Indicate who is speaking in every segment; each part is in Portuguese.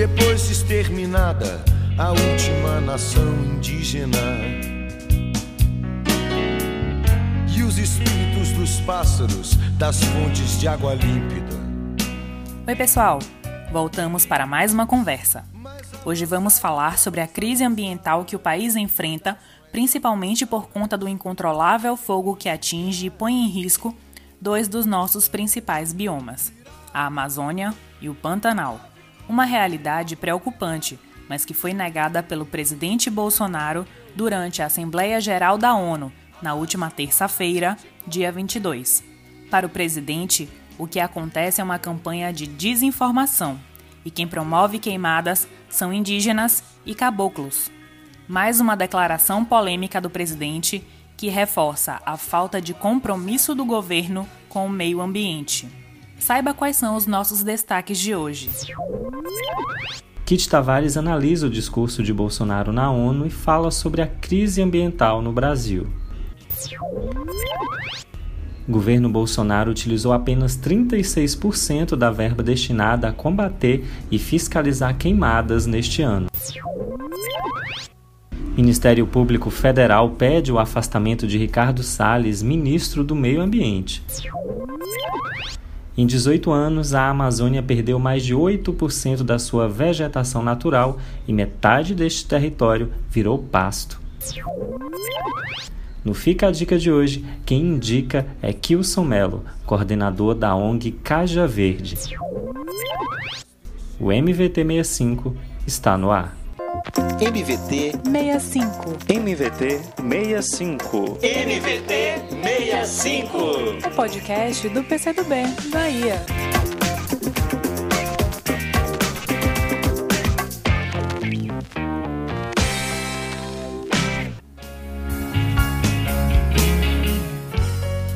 Speaker 1: depois de exterminada a última nação indígena. E os espíritos dos pássaros das fontes de água límpida.
Speaker 2: Oi, pessoal! Voltamos para mais uma conversa. Hoje vamos falar sobre a crise ambiental que o país enfrenta, principalmente por conta do incontrolável fogo que atinge e põe em risco dois dos nossos principais biomas, a Amazônia e o Pantanal. Uma realidade preocupante, mas que foi negada pelo presidente Bolsonaro durante a Assembleia Geral da ONU, na última terça-feira, dia 22. Para o presidente, o que acontece é uma campanha de desinformação, e quem promove queimadas são indígenas e caboclos. Mais uma declaração polêmica do presidente que reforça a falta de compromisso do governo com o meio ambiente. Saiba quais são os nossos destaques de hoje.
Speaker 3: Kit Tavares analisa o discurso de Bolsonaro na ONU e fala sobre a crise ambiental no Brasil. O governo Bolsonaro utilizou apenas 36% da verba destinada a combater e fiscalizar queimadas neste ano. Ministério Público Federal pede o afastamento de Ricardo Salles, ministro do Meio Ambiente. Em 18 anos, a Amazônia perdeu mais de 8% da sua vegetação natural e metade deste território virou pasto. No Fica a Dica de hoje, quem indica é Kilson Melo, coordenador da ONG Caja Verde. O MVT 65 está no ar.
Speaker 4: MVT
Speaker 2: 65.
Speaker 4: MVT 65. MVT 65.
Speaker 2: O podcast do PCdoB, Bahia.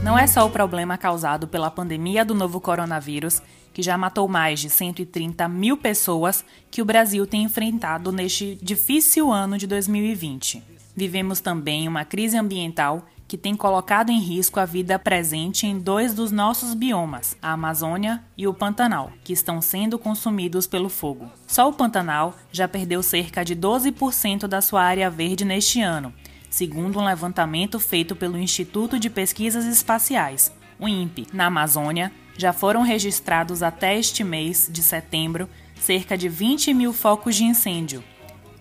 Speaker 2: Não é só o problema causado pela pandemia do novo coronavírus, que já matou mais de 130 mil pessoas, que o Brasil tem enfrentado neste difícil ano de 2020. Vivemos também uma crise ambiental que tem colocado em risco a vida presente em dois dos nossos biomas, a Amazônia e o Pantanal, que estão sendo consumidos pelo fogo. Só o Pantanal já perdeu cerca de 12% da sua área verde neste ano, segundo um levantamento feito pelo Instituto de Pesquisas Espaciais, o INPE. Na Amazônia, já foram registrados até este mês de setembro cerca de 20 mil focos de incêndio,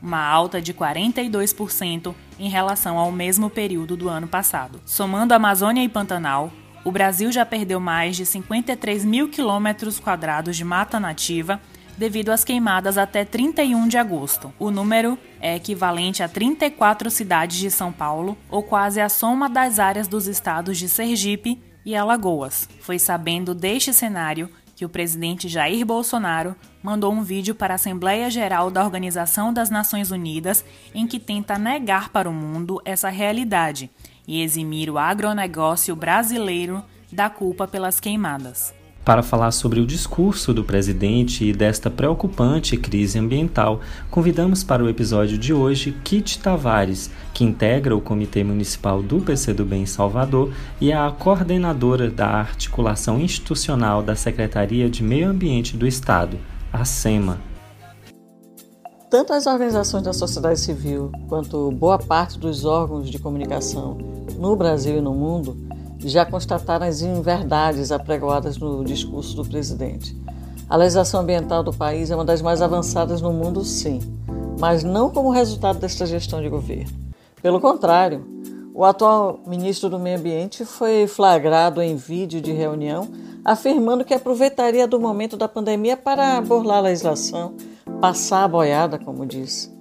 Speaker 2: uma alta de 42% em relação ao mesmo período do ano passado. Somando Amazônia e Pantanal, o Brasil já perdeu mais de 53 mil quilômetros quadrados de mata nativa devido às queimadas até 31 de agosto. O número é equivalente a 34 cidades de São Paulo, ou quase a soma das áreas dos estados de Sergipe e Alagoas. Foi sabendo deste cenário que o presidente Jair Bolsonaro mandou um vídeo para a Assembleia Geral da Organização das Nações Unidas em que tenta negar para o mundo essa realidade e eximir o agronegócio brasileiro da culpa pelas queimadas.
Speaker 3: Para falar sobre o discurso do presidente e desta preocupante crise ambiental, convidamos para o episódio de hoje Kit Tavares, que integra o Comitê Municipal do PCdoB em Salvador e é a coordenadora da articulação institucional da Secretaria de Meio Ambiente do Estado, a SEMA.
Speaker 5: Tanto as organizações da sociedade civil quanto boa parte dos órgãos de comunicação no Brasil e no mundo já constataram as inverdades apregoadas no discurso do presidente. A legislação ambiental do país é uma das mais avançadas no mundo, sim, mas não como resultado desta gestão de governo. Pelo contrário, o atual ministro do Meio Ambiente foi flagrado em vídeo de reunião afirmando que aproveitaria do momento da pandemia para burlar a legislação, passar a boiada, como disse.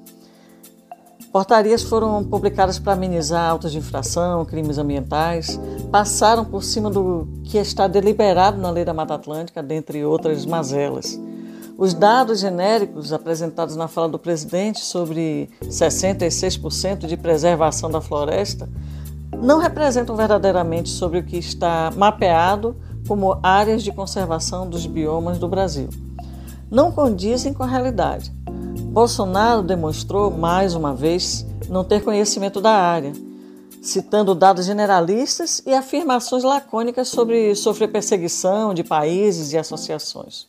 Speaker 5: Portarias foram publicadas para amenizar autos de infração, crimes ambientais, passaram por cima do que está deliberado na Lei da Mata Atlântica, dentre outras mazelas. Os dados genéricos apresentados na fala do presidente sobre 66% de preservação da floresta não representam verdadeiramente sobre o que está mapeado como áreas de conservação dos biomas do Brasil. Não condizem com a realidade. Bolsonaro demonstrou, mais uma vez, não ter conhecimento da área, citando dados generalistas e afirmações lacônicas sobre sofrer perseguição de países e associações.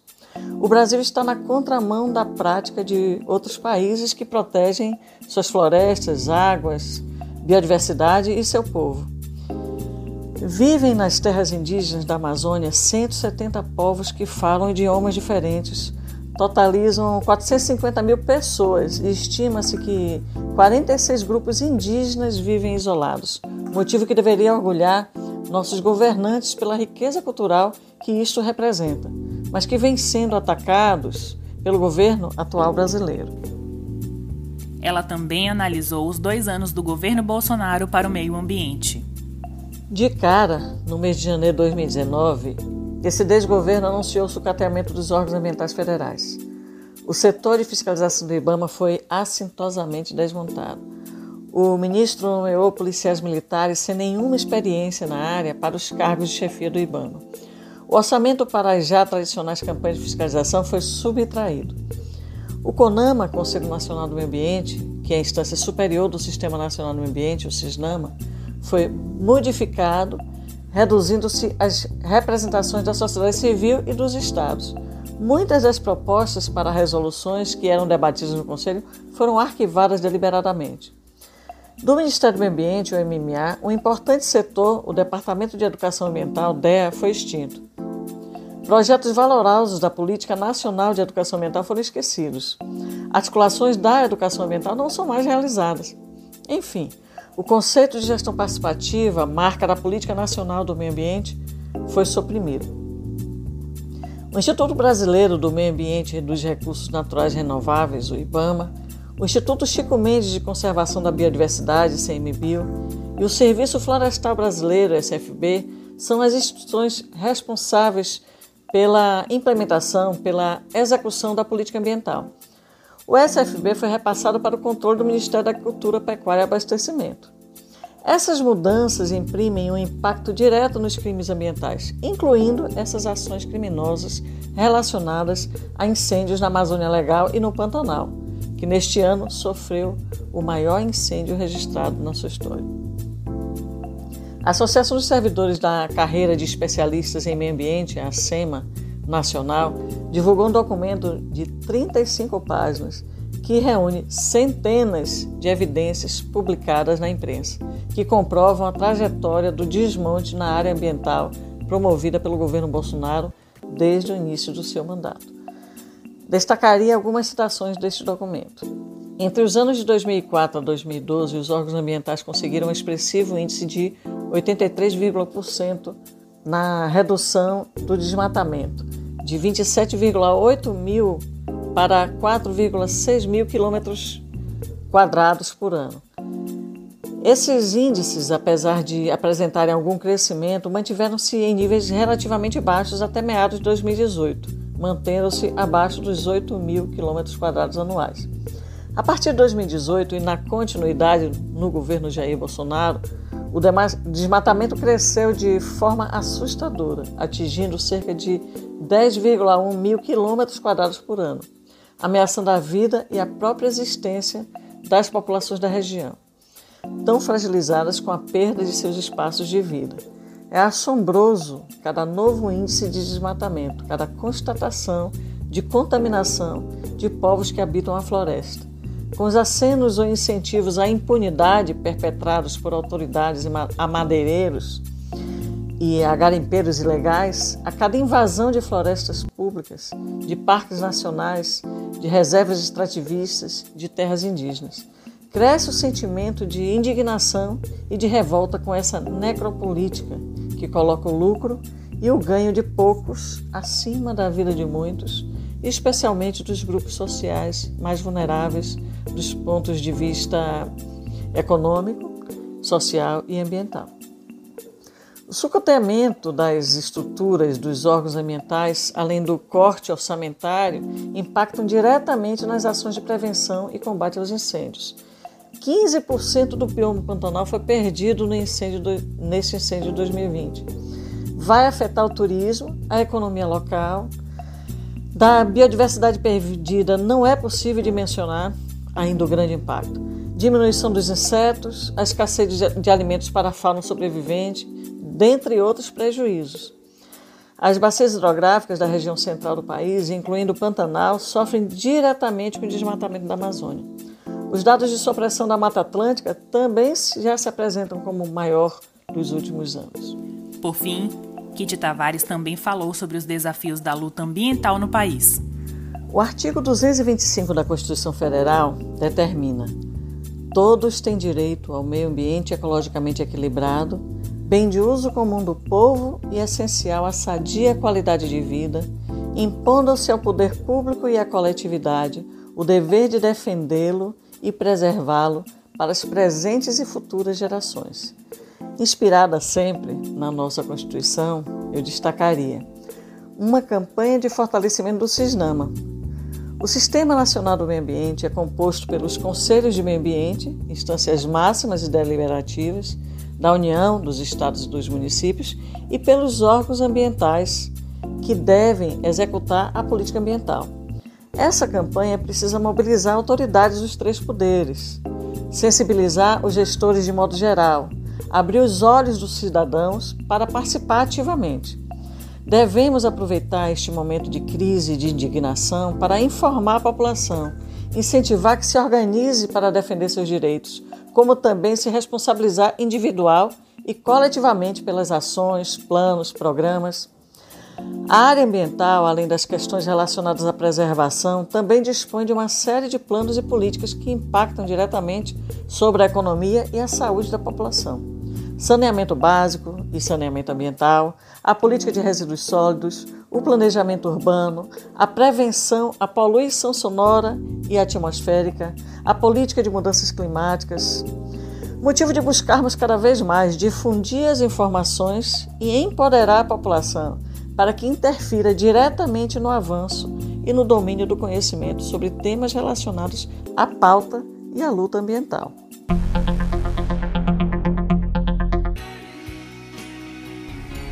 Speaker 5: O Brasil está na contramão da prática de outros países que protegem suas florestas, águas, biodiversidade e seu povo. Vivem nas terras indígenas da Amazônia 170 povos que falam idiomas diferentes, totalizam 450 mil pessoas e estima-se que 46 grupos indígenas vivem isolados, motivo que deveria orgulhar nossos governantes pela riqueza cultural que isto representa, mas que vem sendo atacados pelo governo atual brasileiro.
Speaker 2: Ela também analisou os dois anos do governo Bolsonaro para o meio ambiente.
Speaker 5: De cara, no mês de janeiro de 2019, esse desgoverno anunciou o sucateamento dos órgãos ambientais federais. O setor de fiscalização do IBAMA foi assintosamente desmontado. O ministro nomeou policiais militares sem nenhuma experiência na área para os cargos de chefia do IBAMA. O orçamento para as já tradicionais campanhas de fiscalização foi subtraído. O CONAMA, Conselho Nacional do Meio Ambiente, que é a instância superior do Sistema Nacional do Meio Ambiente, o SISNAMA, foi modificado, reduzindo-se as representações da sociedade civil e dos estados. Muitas das propostas para resoluções que eram debatidas no Conselho foram arquivadas deliberadamente. Do Ministério do Meio Ambiente, o MMA, um importante setor, o Departamento de Educação Ambiental, DEA, foi extinto. Projetos valorosos da Política Nacional de Educação Ambiental foram esquecidos. Articulações da educação ambiental não são mais realizadas. Enfim, o conceito de gestão participativa, marca da Política Nacional do Meio Ambiente, foi suprimido. O Instituto Brasileiro do Meio Ambiente e dos Recursos Naturais Renováveis, o IBAMA, o Instituto Chico Mendes de Conservação da Biodiversidade, CMBio, e o Serviço Florestal Brasileiro, SFB, são as instituições responsáveis pela implementação, pela execução da política ambiental. O SFB foi repassado para o controle do Ministério da Agricultura, Pecuária e Abastecimento. Essas mudanças imprimem um impacto direto nos crimes ambientais, incluindo essas ações criminosas relacionadas a incêndios na Amazônia Legal e no Pantanal, que neste ano sofreu o maior incêndio registrado na sua história. A Associação dos Servidores da Carreira de Especialistas em Meio Ambiente, a SEMA Nacional, divulgou um documento de 35 páginas que reúne centenas de evidências publicadas na imprensa, que comprovam a trajetória do desmonte na área ambiental promovida pelo governo Bolsonaro desde o início do seu mandato. Destacaria algumas citações deste documento. Entre os anos de 2004 a 2012, os órgãos ambientais conseguiram um expressivo índice de 83,% na redução do desmatamento, de 27,8 mil para 4,6 mil quilômetros quadrados por ano. Esses índices, apesar de apresentarem algum crescimento, mantiveram-se em níveis relativamente baixos até meados de 2018 mantendo-se abaixo dos 8 mil quilômetros quadrados anuais. A partir de 2018 e na continuidade no governo Jair Bolsonaro, o desmatamento cresceu de forma assustadora, atingindo cerca de 10,1 mil quilômetros quadrados por ano, ameaçando a vida e a própria existência das populações da região, tão fragilizadas com a perda de seus espaços de vida. É assombroso cada novo índice de desmatamento, cada constatação de contaminação de povos que habitam a floresta. Com os acenos ou incentivos à impunidade perpetrados por autoridades a madeireiros e a garimpeiros ilegais, a cada invasão de florestas públicas, de parques nacionais, de reservas extrativistas, de terras indígenas. Cresce o sentimento de indignação e de revolta com essa necropolítica que coloca o lucro e o ganho de poucos acima da vida de muitos, especialmente dos grupos sociais mais vulneráveis dos pontos de vista econômico, social e ambiental. O sucateamento das estruturas dos órgãos ambientais, além do corte orçamentário, impactam diretamente nas ações de prevenção e combate aos incêndios 15% do bioma pantanal foi perdido no incêndio do, nesse incêndio de 2020. Vai afetar o turismo, a economia local. Da biodiversidade perdida não é possível dimensionar ainda o grande impacto. Diminuição dos insetos, a escassez de, alimentos para a fauna sobrevivente, dentre outros prejuízos. As bacias hidrográficas da região central do país, incluindo o Pantanal, sofrem diretamente com o desmatamento da Amazônia. Os dados de supressão da Mata Atlântica também já se apresentam como o maior dos últimos anos.
Speaker 2: Por fim, Kit Tavares também falou sobre os desafios da luta ambiental no país.
Speaker 5: O artigo 225 da Constituição Federal determina: todos têm direito ao meio ambiente ecologicamente equilibrado, bem de uso comum do povo e essencial à sadia qualidade de vida, impondo-se ao poder público e à coletividade o dever de defendê-lo e preservá-lo para as presentes e futuras gerações. Inspirada sempre na nossa Constituição, eu destacaria uma campanha de fortalecimento do CISNAMA. O Sistema Nacional do Meio Ambiente é composto pelos Conselhos de Meio Ambiente, instâncias máximas e deliberativas da União, dos estados e dos municípios, e pelos órgãos ambientais que devem executar a política ambiental. Essa campanha precisa mobilizar autoridades dos três poderes, sensibilizar os gestores de modo geral, abrir os olhos dos cidadãos para participar ativamente. Devemos aproveitar este momento de crise e de indignação para informar a população, incentivar que se organize para defender seus direitos, como também se responsabilizar individual e coletivamente pelas ações, planos, programas. A área ambiental, além das questões relacionadas à preservação, também dispõe de uma série de planos e políticas que impactam diretamente sobre a economia e a saúde da população saneamento básico e saneamento ambiental, a política de resíduos sólidos, o planejamento urbano, a prevenção à poluição sonora e atmosférica, a política de mudanças climáticas. Motivo de buscarmos cada vez mais difundir as informações e empoderar a população para que interfira diretamente no avanço e no domínio do conhecimento sobre temas relacionados à pauta e à luta ambiental.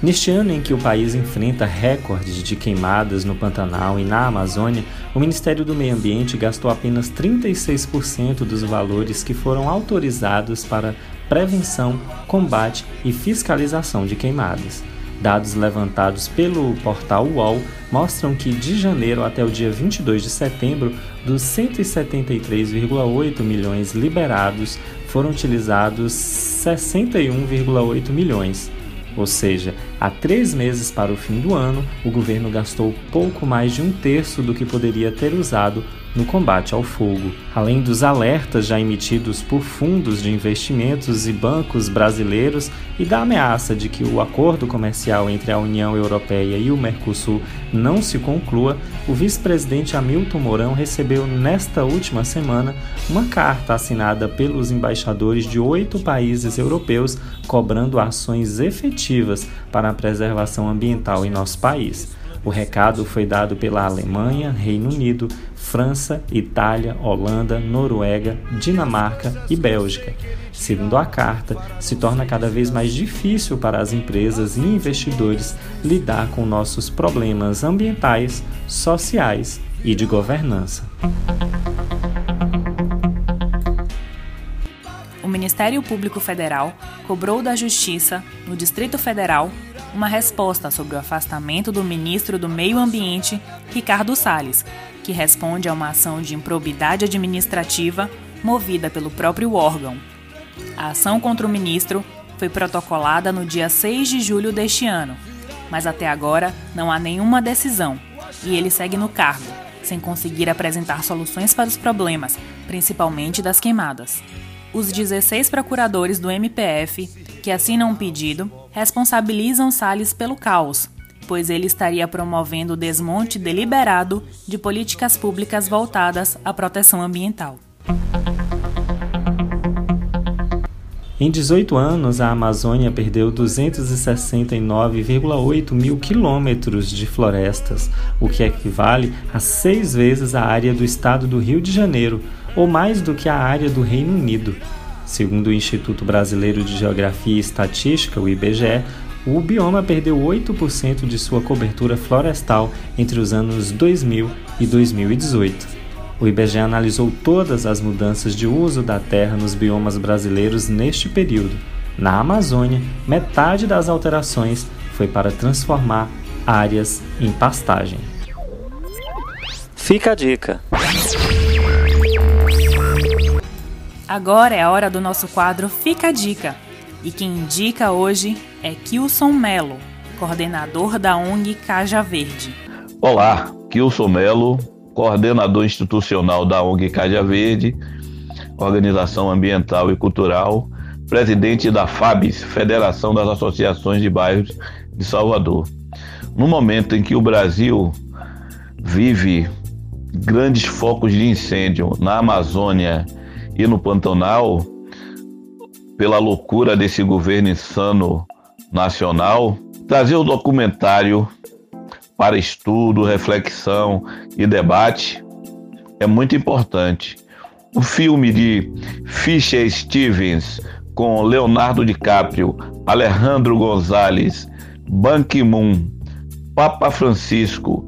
Speaker 3: Neste ano em que o país enfrenta recordes de queimadas no Pantanal e na Amazônia, o Ministério do Meio Ambiente gastou apenas 36% dos valores que foram autorizados para prevenção, combate e fiscalização de queimadas. Dados levantados pelo portal UOL mostram que de janeiro até o dia 22 de setembro, dos 173,8 milhões liberados, foram utilizados 61,8 milhões ou seja, há três meses para o fim do ano, o governo gastou pouco mais de um terço do que poderia ter usado no combate ao fogo. Além dos alertas já emitidos por fundos de investimentos e bancos brasileiros e da ameaça de que o acordo comercial entre a União Europeia e o Mercosul não se conclua, o vice-presidente Hamilton Mourão recebeu nesta última semana uma carta assinada pelos embaixadores de oito países europeus cobrando ações efetivas para a preservação ambiental em nosso país. O recado foi dado pela Alemanha, Reino Unido, França, Itália, Holanda, Noruega, Dinamarca e Bélgica. Segundo a carta, se torna cada vez mais difícil para as empresas e investidores lidar com nossos problemas ambientais, sociais e de governança.
Speaker 2: Ministério Público Federal cobrou da Justiça, no Distrito Federal, uma resposta sobre o afastamento do ministro do Meio Ambiente, Ricardo Salles, que responde a uma ação de improbidade administrativa movida pelo próprio órgão. A ação contra o ministro foi protocolada no dia 6 de julho deste ano, mas até agora não há nenhuma decisão e ele segue no cargo, sem conseguir apresentar soluções para os problemas, principalmente das queimadas. Os 16 procuradores do MPF que assinam um pedido responsabilizam Salles pelo caos, pois ele estaria promovendo o desmonte deliberado de políticas públicas voltadas à proteção ambiental.
Speaker 3: Em 18 anos, a Amazônia perdeu 269,8 mil quilômetros de florestas, o que equivale a seis vezes a área do estado do Rio de Janeiro, ou mais do que a área do Reino Unido. Segundo o Instituto Brasileiro de Geografia e Estatística, o IBGE, o bioma perdeu 8% de sua cobertura florestal entre os anos 2000 e 2018. O IBGE analisou todas as mudanças de uso da terra nos biomas brasileiros neste período. Na Amazônia, metade das alterações foi para transformar áreas em pastagem.
Speaker 4: Fica a dica.
Speaker 2: Agora é a hora do nosso quadro Fica a Dica. E quem indica hoje é Kilson Melo, coordenador da ONG Caja Verde.
Speaker 6: Olá, Kilson Melo, coordenador institucional da ONG Caja Verde, Organização Ambiental e Cultural, presidente da FABES, Federação das Associações de Bairros de Salvador. No momento em que o Brasil vive grandes focos de incêndio na Amazônia e no Pantanal, pela loucura desse governo insano nacional, trazer o documentário para estudo, reflexão e debate é muito importante. O filme de Fisher Stevens com Leonardo DiCaprio, Alejandro Gonzalez, Ban Ki-moon, Papa Francisco,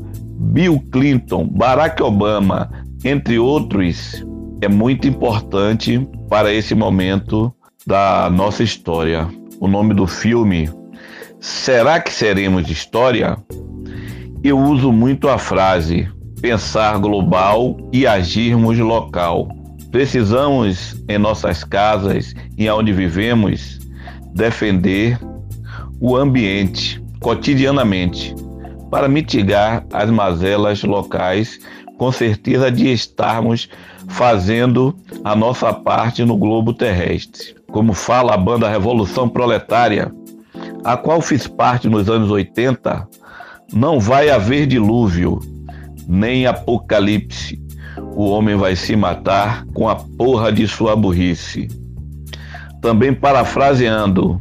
Speaker 6: Bill Clinton, Barack Obama, entre outros, é muito importante para esse momento da nossa história. O nome do filme, Será que Seremos História? Eu uso muito a frase pensar global e agirmos local. Precisamos, em nossas casas e onde vivemos, defender o ambiente cotidianamente para mitigar as mazelas locais, com certeza de estarmos fazendo a nossa parte no globo terrestre. Como fala a banda Revolução Proletária, a qual fiz parte nos anos 80, não vai haver dilúvio, nem apocalipse. O homem vai se matar com a porra de sua burrice. Também parafraseando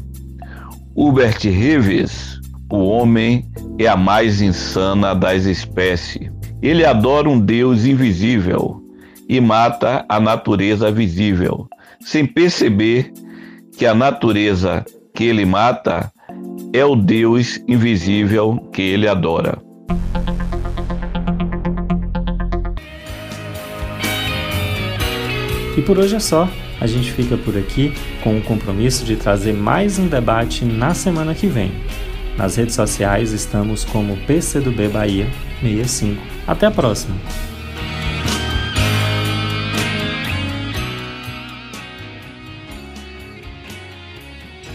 Speaker 6: Hubert Reeves, o homem é a mais insana das espécies. Ele adora um Deus invisível e mata a natureza visível, sem perceber que a natureza que ele mata é o Deus invisível que ele adora.
Speaker 3: E por hoje é só. A gente fica por aqui com o compromisso de trazer mais um debate na semana que vem. Nas redes sociais estamos como PCdoB Bahia 65. Até a próxima!